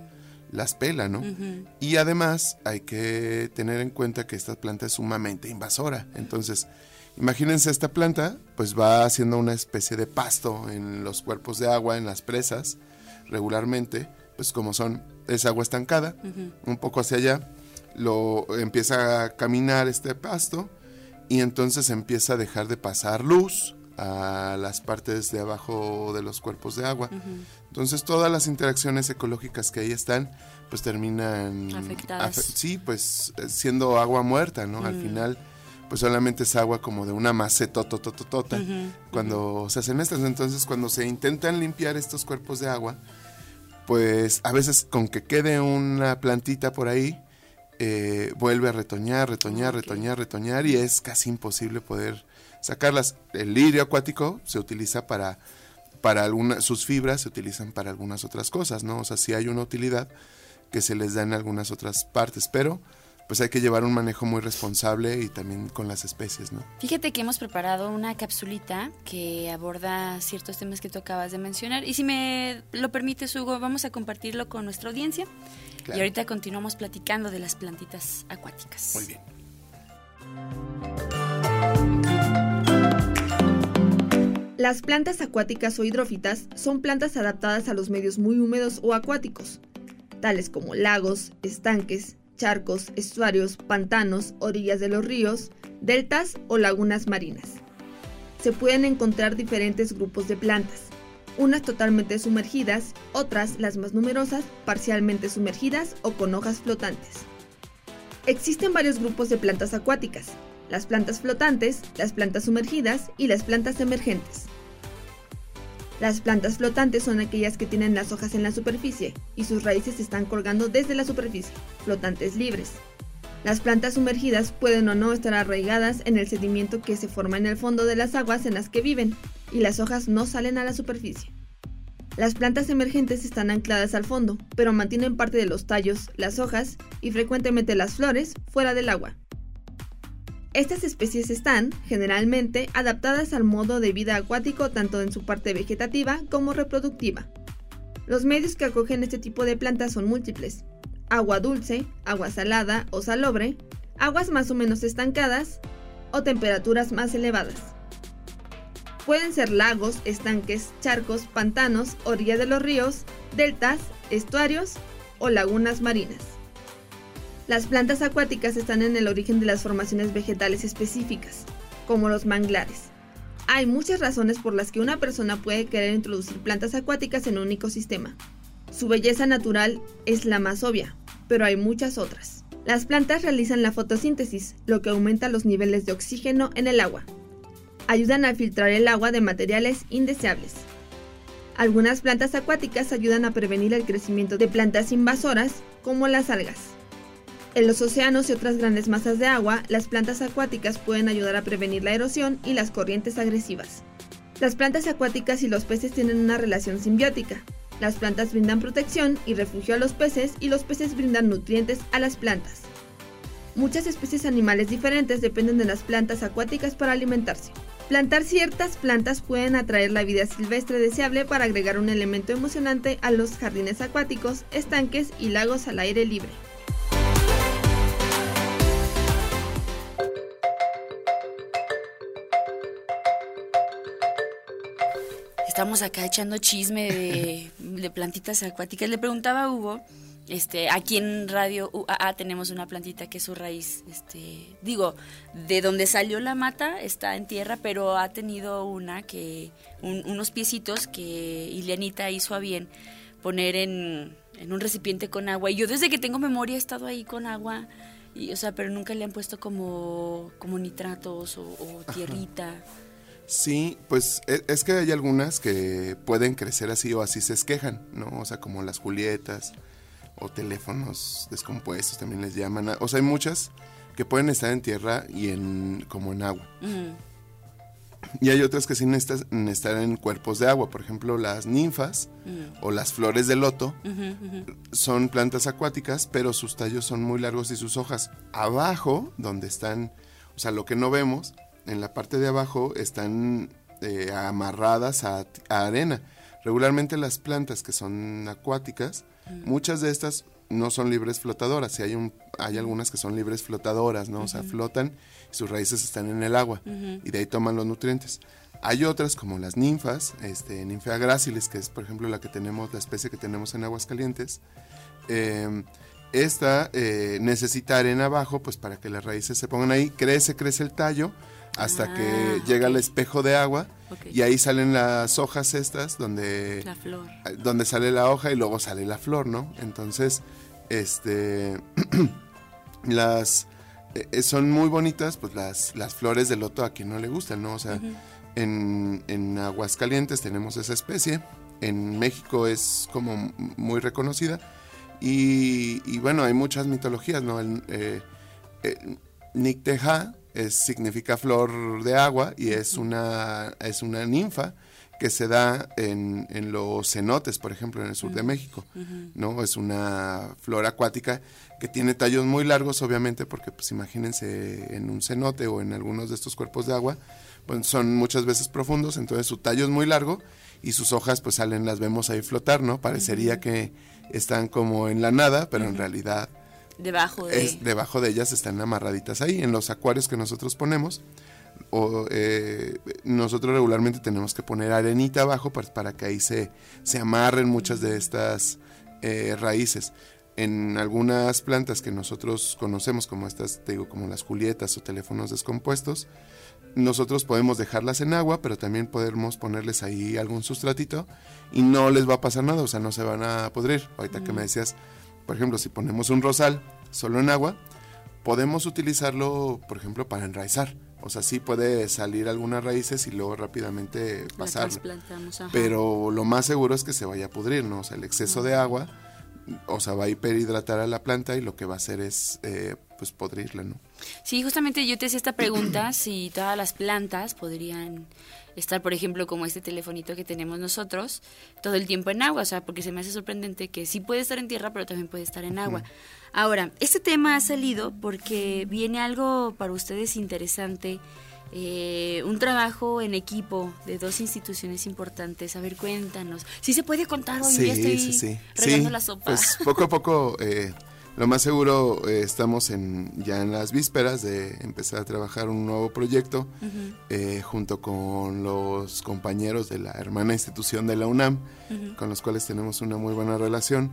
las pela, ¿no? Y además hay que tener en cuenta que esta planta es sumamente invasora. Entonces, imagínense esta planta, pues va haciendo una especie de pasto en los cuerpos de agua, en las presas, regularmente, pues como son, es agua estancada, un poco hacia allá, lo empieza a caminar este pasto y entonces empieza a dejar de pasar luz a las partes de abajo de los cuerpos de agua. Entonces todas las interacciones ecológicas que ahí están, pues terminan Afectadas. afe- sí, pues eh, siendo agua muerta, ¿no? Al final, pues solamente es agua como de una macetotototota. Cuando se hacen estas, entonces cuando se intentan limpiar estos cuerpos de agua, pues a veces con que quede una plantita por ahí, eh, vuelve a retoñar, retoñar, retoñar, retoñar y es casi imposible poder sacarlas. El lirio acuático se utiliza para, para algunas, sus fibras se utilizan para algunas otras cosas, ¿no? O sea, sí hay una utilidad que se les da en algunas otras partes, pero pues hay que llevar un manejo muy responsable y también con las especies, ¿no? Fíjate que hemos preparado una capsulita que aborda ciertos temas que tú acabas de mencionar. Y si me lo permites, Hugo, vamos a compartirlo con nuestra audiencia. Claro. Y ahorita continuamos platicando de las plantitas acuáticas. Muy bien. Las plantas acuáticas o hidrófitas son plantas adaptadas a los medios muy húmedos o acuáticos, tales como lagos, estanques, charcos, estuarios, pantanos, orillas de los ríos, deltas o lagunas marinas. Se pueden encontrar diferentes grupos de plantas, unas totalmente sumergidas, otras, las más numerosas, parcialmente sumergidas o con hojas flotantes. Existen varios grupos de plantas acuáticas, las plantas flotantes, las plantas sumergidas y las plantas emergentes. Las plantas flotantes son aquellas que tienen las hojas en la superficie y sus raíces están colgando desde la superficie, flotantes libres. Las plantas sumergidas pueden o no estar arraigadas en el sedimento que se forma en el fondo de las aguas en las que viven y las hojas no salen a la superficie. Las plantas emergentes están ancladas al fondo, pero mantienen parte de los tallos, las hojas y frecuentemente las flores fuera del agua. Estas especies están, generalmente, adaptadas al modo de vida acuático tanto en su parte vegetativa como reproductiva. Los medios que acogen este tipo de plantas son múltiples. Agua dulce, agua salada o salobre, aguas más o menos estancadas o temperaturas más elevadas. Pueden ser lagos, estanques, charcos, pantanos, orilla de los ríos, deltas, estuarios o lagunas marinas. Las plantas acuáticas están en el origen de las formaciones vegetales específicas, como los manglares. Hay muchas razones por las que una persona puede querer introducir plantas acuáticas en un ecosistema. Su belleza natural es la más obvia, pero hay muchas otras. Las plantas realizan la fotosíntesis, lo que aumenta los niveles de oxígeno en el agua. Ayudan a filtrar el agua de materiales indeseables. Algunas plantas acuáticas ayudan a prevenir el crecimiento de plantas invasoras, como las algas. En los océanos y otras grandes masas de agua, las plantas acuáticas pueden ayudar a prevenir la erosión y las corrientes agresivas. Las plantas acuáticas y los peces tienen una relación simbiótica. Las plantas brindan protección y refugio a los peces y los peces brindan nutrientes a las plantas. Muchas especies animales diferentes dependen de las plantas acuáticas para alimentarse. Plantar ciertas plantas pueden atraer la vida silvestre deseable para agregar un elemento emocionante a los jardines acuáticos, estanques y lagos al aire libre. Estamos acá echando chisme de, de plantitas acuáticas. Le preguntaba a Hugo, este, aquí en Radio UAA tenemos una plantita que su raíz, este, digo, de donde salió la mata está en tierra, pero ha tenido una que, un- unos piecitos que Ileanita hizo a bien poner en, en un recipiente con agua. Y yo desde que tengo memoria he estado ahí con agua, y, o sea, pero nunca le han puesto como, como nitratos o, o tierrita. Sí, pues e- es que hay algunas que pueden crecer así o así se esquejan, ¿no? O sea, como las julietas o teléfonos descompuestos también les llaman. O sea, hay muchas que pueden estar en tierra y en como en agua. Y hay otras que sí necesitan estar en cuerpos de agua, por ejemplo, las ninfas o las flores de loto son plantas acuáticas, pero sus tallos son muy largos y sus hojas abajo, donde están, o sea, lo que no vemos, en la parte de abajo están eh, amarradas a, a arena. Regularmente las plantas que son acuáticas, muchas de estas no son libres flotadoras, y hay, un, hay algunas que son libres flotadoras, ¿no? O sea, flotan y sus raíces están en el agua y de ahí toman los nutrientes. Hay otras como las ninfas, este, ninfea gráciles, que es por ejemplo la que tenemos, la especie que tenemos en Aguascalientes. Eh, esta eh, necesita arena abajo, pues para que las raíces se pongan ahí. Crece, crece el tallo hasta Ah, que llega al ok. espejo de agua y ahí salen las hojas estas donde La flor. donde sale la hoja y luego sale la flor, ¿no? Entonces, este, las eh, son muy bonitas, pues las, las flores de loto a quien no le gustan, ¿no? O sea, en, en Aguascalientes tenemos esa especie, en México es como muy reconocida y, y bueno, hay muchas mitologías, ¿no? El, eh, eh, Nicteja es, significa flor de agua y es una, es una ninfa que se da en, en los cenotes, por ejemplo, en el sur de México. ¿no? Es una flor acuática que tiene tallos muy largos, obviamente, porque pues imagínense en un cenote o en algunos de estos cuerpos de agua, pues son muchas veces profundos, entonces su tallo es muy largo y sus hojas pues salen, las vemos ahí flotar, ¿no? Parecería que están como en la nada, pero en realidad Debajo de... es, debajo de ellas están amarraditas ahí, en los acuarios que nosotros ponemos. O, eh, nosotros regularmente tenemos que poner arenita abajo para, para que ahí se, se amarren muchas de estas eh, raíces. En algunas plantas que nosotros conocemos, como estas, te digo, como las julietas o teléfonos descompuestos, nosotros podemos dejarlas en agua, pero también podemos ponerles ahí algún sustratito y no les va a pasar nada, o sea, no se van a podrir. Ahorita que me decías, por ejemplo, si ponemos un rosal solo en agua, podemos utilizarlo, por ejemplo, para enraizar. O sea, sí puede salir algunas raíces y luego rápidamente pasarlo. Pero lo más seguro es que se vaya a pudrir, ¿no? O sea, el exceso de agua, o sea, va a hiperhidratar a la planta y lo que va a hacer es, eh, pues, podrirla, ¿no? Sí, justamente yo te hacía esta pregunta, si todas las plantas podrían estar, por ejemplo, como este telefonito que tenemos nosotros, todo el tiempo en agua, o sea, porque se me hace sorprendente que sí puede estar en tierra, pero también puede estar en agua. Ahora, este tema ha salido porque viene algo para ustedes interesante, eh, un trabajo en equipo de dos instituciones importantes. A ver, cuéntanos. ¿Sí se puede contar hoy? ya estoy regando Sí, la sopa. Pues poco a poco eh, lo más seguro eh, estamos en, ya en las vísperas de empezar a trabajar un nuevo proyecto eh, junto con los compañeros de la hermana institución de la UNAM, con los cuales tenemos una muy buena relación.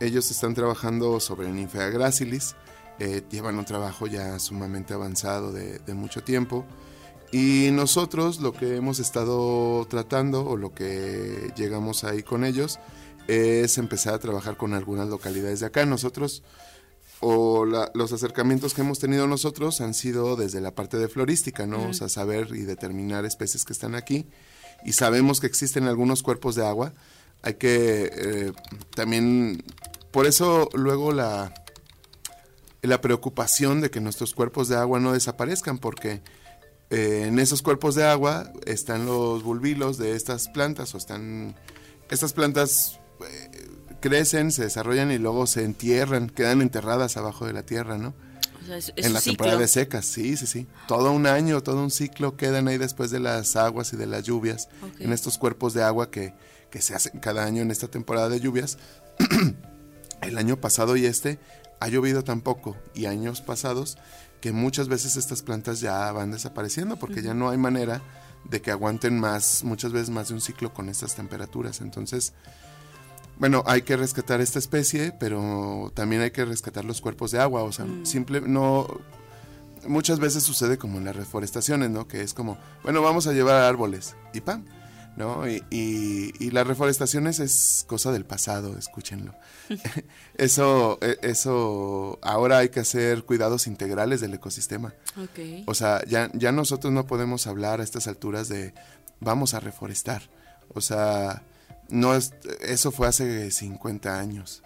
Ellos están trabajando sobre Ninfea gracilis, eh, llevan un trabajo ya sumamente avanzado de, de mucho tiempo. Y nosotros lo que hemos estado tratando o lo que llegamos ahí con ellos es empezar a trabajar con algunas localidades de acá. Nosotros o la- los acercamientos que hemos tenido nosotros han sido desde la parte de florística, ¿no? O sea, saber y determinar especies que están aquí. Y sabemos que existen algunos cuerpos de agua. Hay que eh, también, por eso luego la, la preocupación de que nuestros cuerpos de agua no desaparezcan, porque eh, en esos cuerpos de agua están los bulbilos de estas plantas, o están, estas plantas crecen, se desarrollan y luego se entierran, quedan enterradas abajo de la tierra, ¿no? O sea, es, es en la ciclo. temporada de secas, sí, sí, sí. Todo un año, todo un ciclo quedan ahí después de las aguas y de las lluvias, en estos cuerpos de agua que, que se hacen cada año en esta temporada de lluvias. El año pasado y este ha llovido tan poco y años pasados que muchas veces estas plantas ya van desapareciendo porque ya no hay manera de que aguanten más, muchas veces más de un ciclo con estas temperaturas. Entonces, bueno, hay que rescatar esta especie, pero también hay que rescatar los cuerpos de agua. O sea, simple, no. Muchas veces sucede como en las reforestaciones, ¿no? Que es como, bueno, vamos a llevar árboles y ¡pam! ¿No? Y, y, y las reforestaciones es cosa del pasado, escúchenlo. eso, e- eso, ahora hay que hacer cuidados integrales del ecosistema. Ok. O sea, ya, ya nosotros no podemos hablar a estas alturas de vamos a reforestar. O sea, no es, eso fue hace 50 años.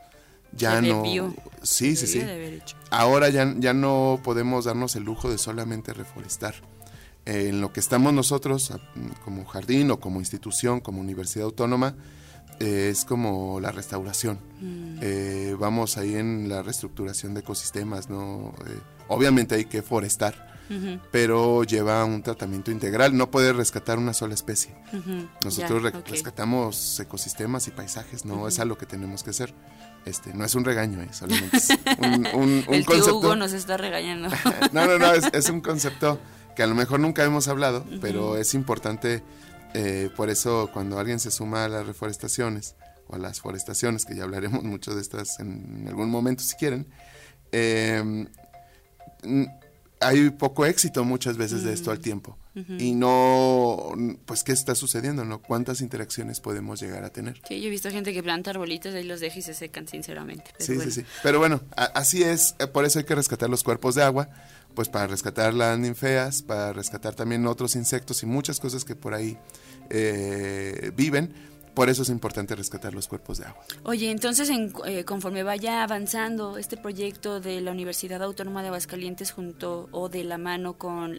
Ya Se no. debió. Sí, sí, sí. Ahora ya, ya no podemos darnos el lujo de solamente reforestar. Eh, en lo que estamos nosotros, como jardín o como institución, como universidad autónoma, eh, es como la restauración. Eh, vamos ahí en la reestructuración de ecosistemas, ¿no? Eh, obviamente hay que forestar, Pero lleva un tratamiento integral. No puede rescatar una sola especie. Nosotros re- rescatamos ecosistemas y paisajes, no es algo que tenemos que hacer. Este, no es un regaño, eh, solamente es un, un- un El tío concepto. Hugo nos está regañando. No, no, no, es, es un concepto que a lo mejor nunca hemos hablado, pero es importante, eh, por eso cuando alguien se suma a las reforestaciones o a las forestaciones, que ya hablaremos mucho de estas en algún momento si quieren, eh, hay poco éxito muchas veces de esto al tiempo. Y no, pues, ¿qué está sucediendo? no ¿Cuántas interacciones podemos llegar a tener? Sí, yo he visto gente que planta arbolitos y los deja y se secan, sinceramente. Sí, bueno. sí, sí. Pero bueno, así es. eh, Por eso hay que rescatar los cuerpos de agua, pues para rescatar las ninfeas, para rescatar también otros insectos y muchas cosas que por ahí eh, viven. Por eso es importante rescatar los cuerpos de agua. Oye, entonces en- eh, conforme vaya avanzando este proyecto de la Universidad Autónoma de Aguascalientes junto o de la mano con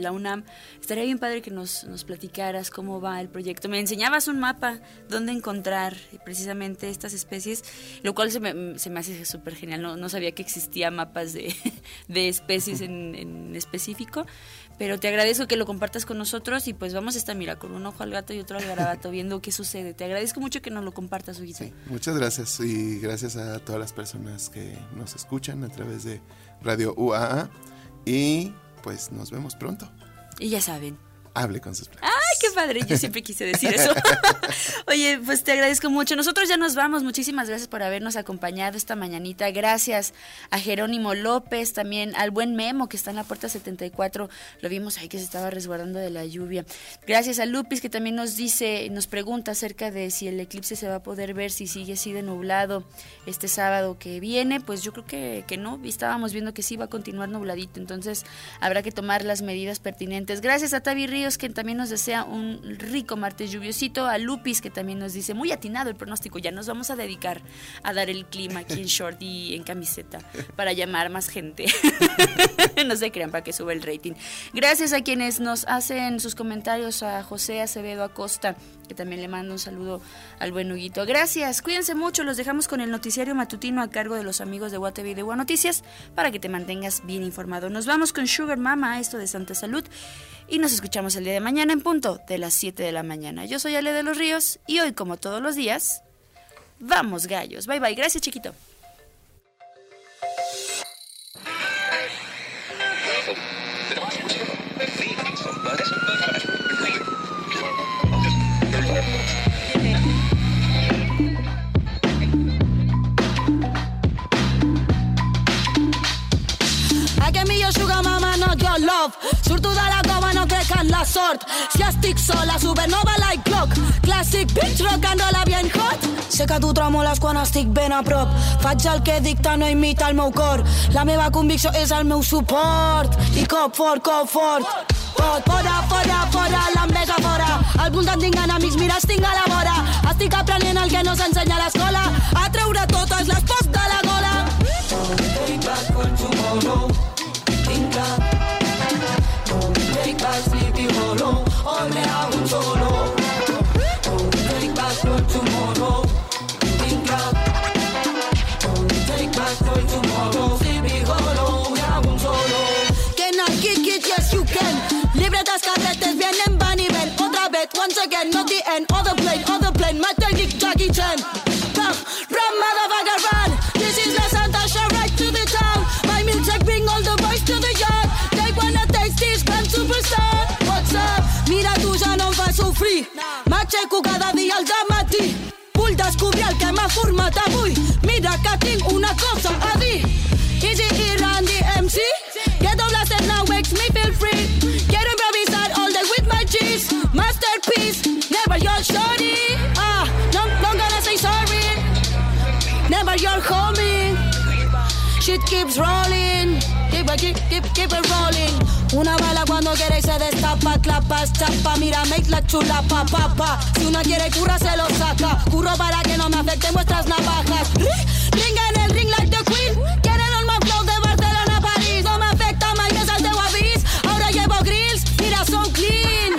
la UNAM, estaría bien padre que nos, nos platicaras cómo va el proyecto. Me enseñabas un mapa donde encontrar precisamente estas especies, lo cual se me, se me hace súper genial. No, sabía que existía mapas de, de especies en específico, pero te agradezco que lo compartas con nosotros y pues vamos a estar, mira, con un ojo al gato y otro al garabato viendo qué sucede. Te agradezco mucho que nos lo compartas, Huguito. Muchas gracias y gracias a todas las personas que nos escuchan a través de Radio UAA y pues nos vemos pronto. Y ya saben. Hable con sus plantas. ¡Ay, qué padre! Yo siempre quise decir eso. Oye, pues te agradezco mucho. Nosotros ya nos vamos. Muchísimas gracias por habernos acompañado esta mañanita. Gracias a Jerónimo López, también al buen Memo que está en la puerta 74. Lo vimos ahí que se estaba resguardando de la lluvia. Gracias a Lupis que también nos dice, nos pregunta acerca de si el eclipse se va a poder ver, si sigue así de nublado este sábado que viene. Pues yo creo que, que no. Estábamos viendo que sí va a continuar nubladito. Entonces habrá que tomar las medidas pertinentes. Gracias a Tavi Ríos que también nos desea un rico martes lluviosito. A Lupis que también nos dice muy atinado el pronóstico. Ya nos vamos a dedicar a dar el clima aquí en short y en camiseta para llamar más gente. no se crean para que sube el rating. Gracias a quienes nos hacen sus comentarios a José Acevedo Acosta, que también le mando un saludo al buen Huguito. Gracias, cuídense mucho, los dejamos con el noticiario matutino a cargo de los amigos de WhatsApp y de Gua Noticias para que te mantengas bien informado. Nos vamos con Sugar Mama, esto de Santa Salud, y nos escuchamos el día de mañana en punto de las 7 de la mañana. Yo soy Ale de los Ríos y hoy, como todos los días, vamos gallos. Bye bye, gracias chiquito. Sur en la sort. Si estic sola supernova like clock Classic bitch rock and roll bien hot. Sé que tu tremoles quan estic ben a prop. Faig el que dicta no imita el meu cor. La meva convicció és el meu suport. I cop fort, cop fort. Pot, fora, fora, fora, l'enveja fora. Al voltant tinc enemics, mira, estic a la vora. Estic aprenent el que no s'ensenya a l'escola. A treure totes les pors de la gola. Take back for tomorrow Think Take format avui Mira tinc una cosa a dir Easy E Randy MC Get on blasted now makes me feel free. Quiero improvisar all day with my cheese. Masterpiece, never your shorty. Ah, no, no gonna say sorry. Never your homie. Shit keeps rolling. Keep, keep, keep, keep it rolling. Una bala no quiere se destapa, clapa, chapa, mira, make la chula, pa, pa, pa. Si una quiere cura, se lo saca. Curro para que no me afecten vuestras navajas. Ring en el ring like the queen. Quiere el más flow de Barcelona París. No me afecta más que sal de guavis. Ahora llevo grills, mira, son clean.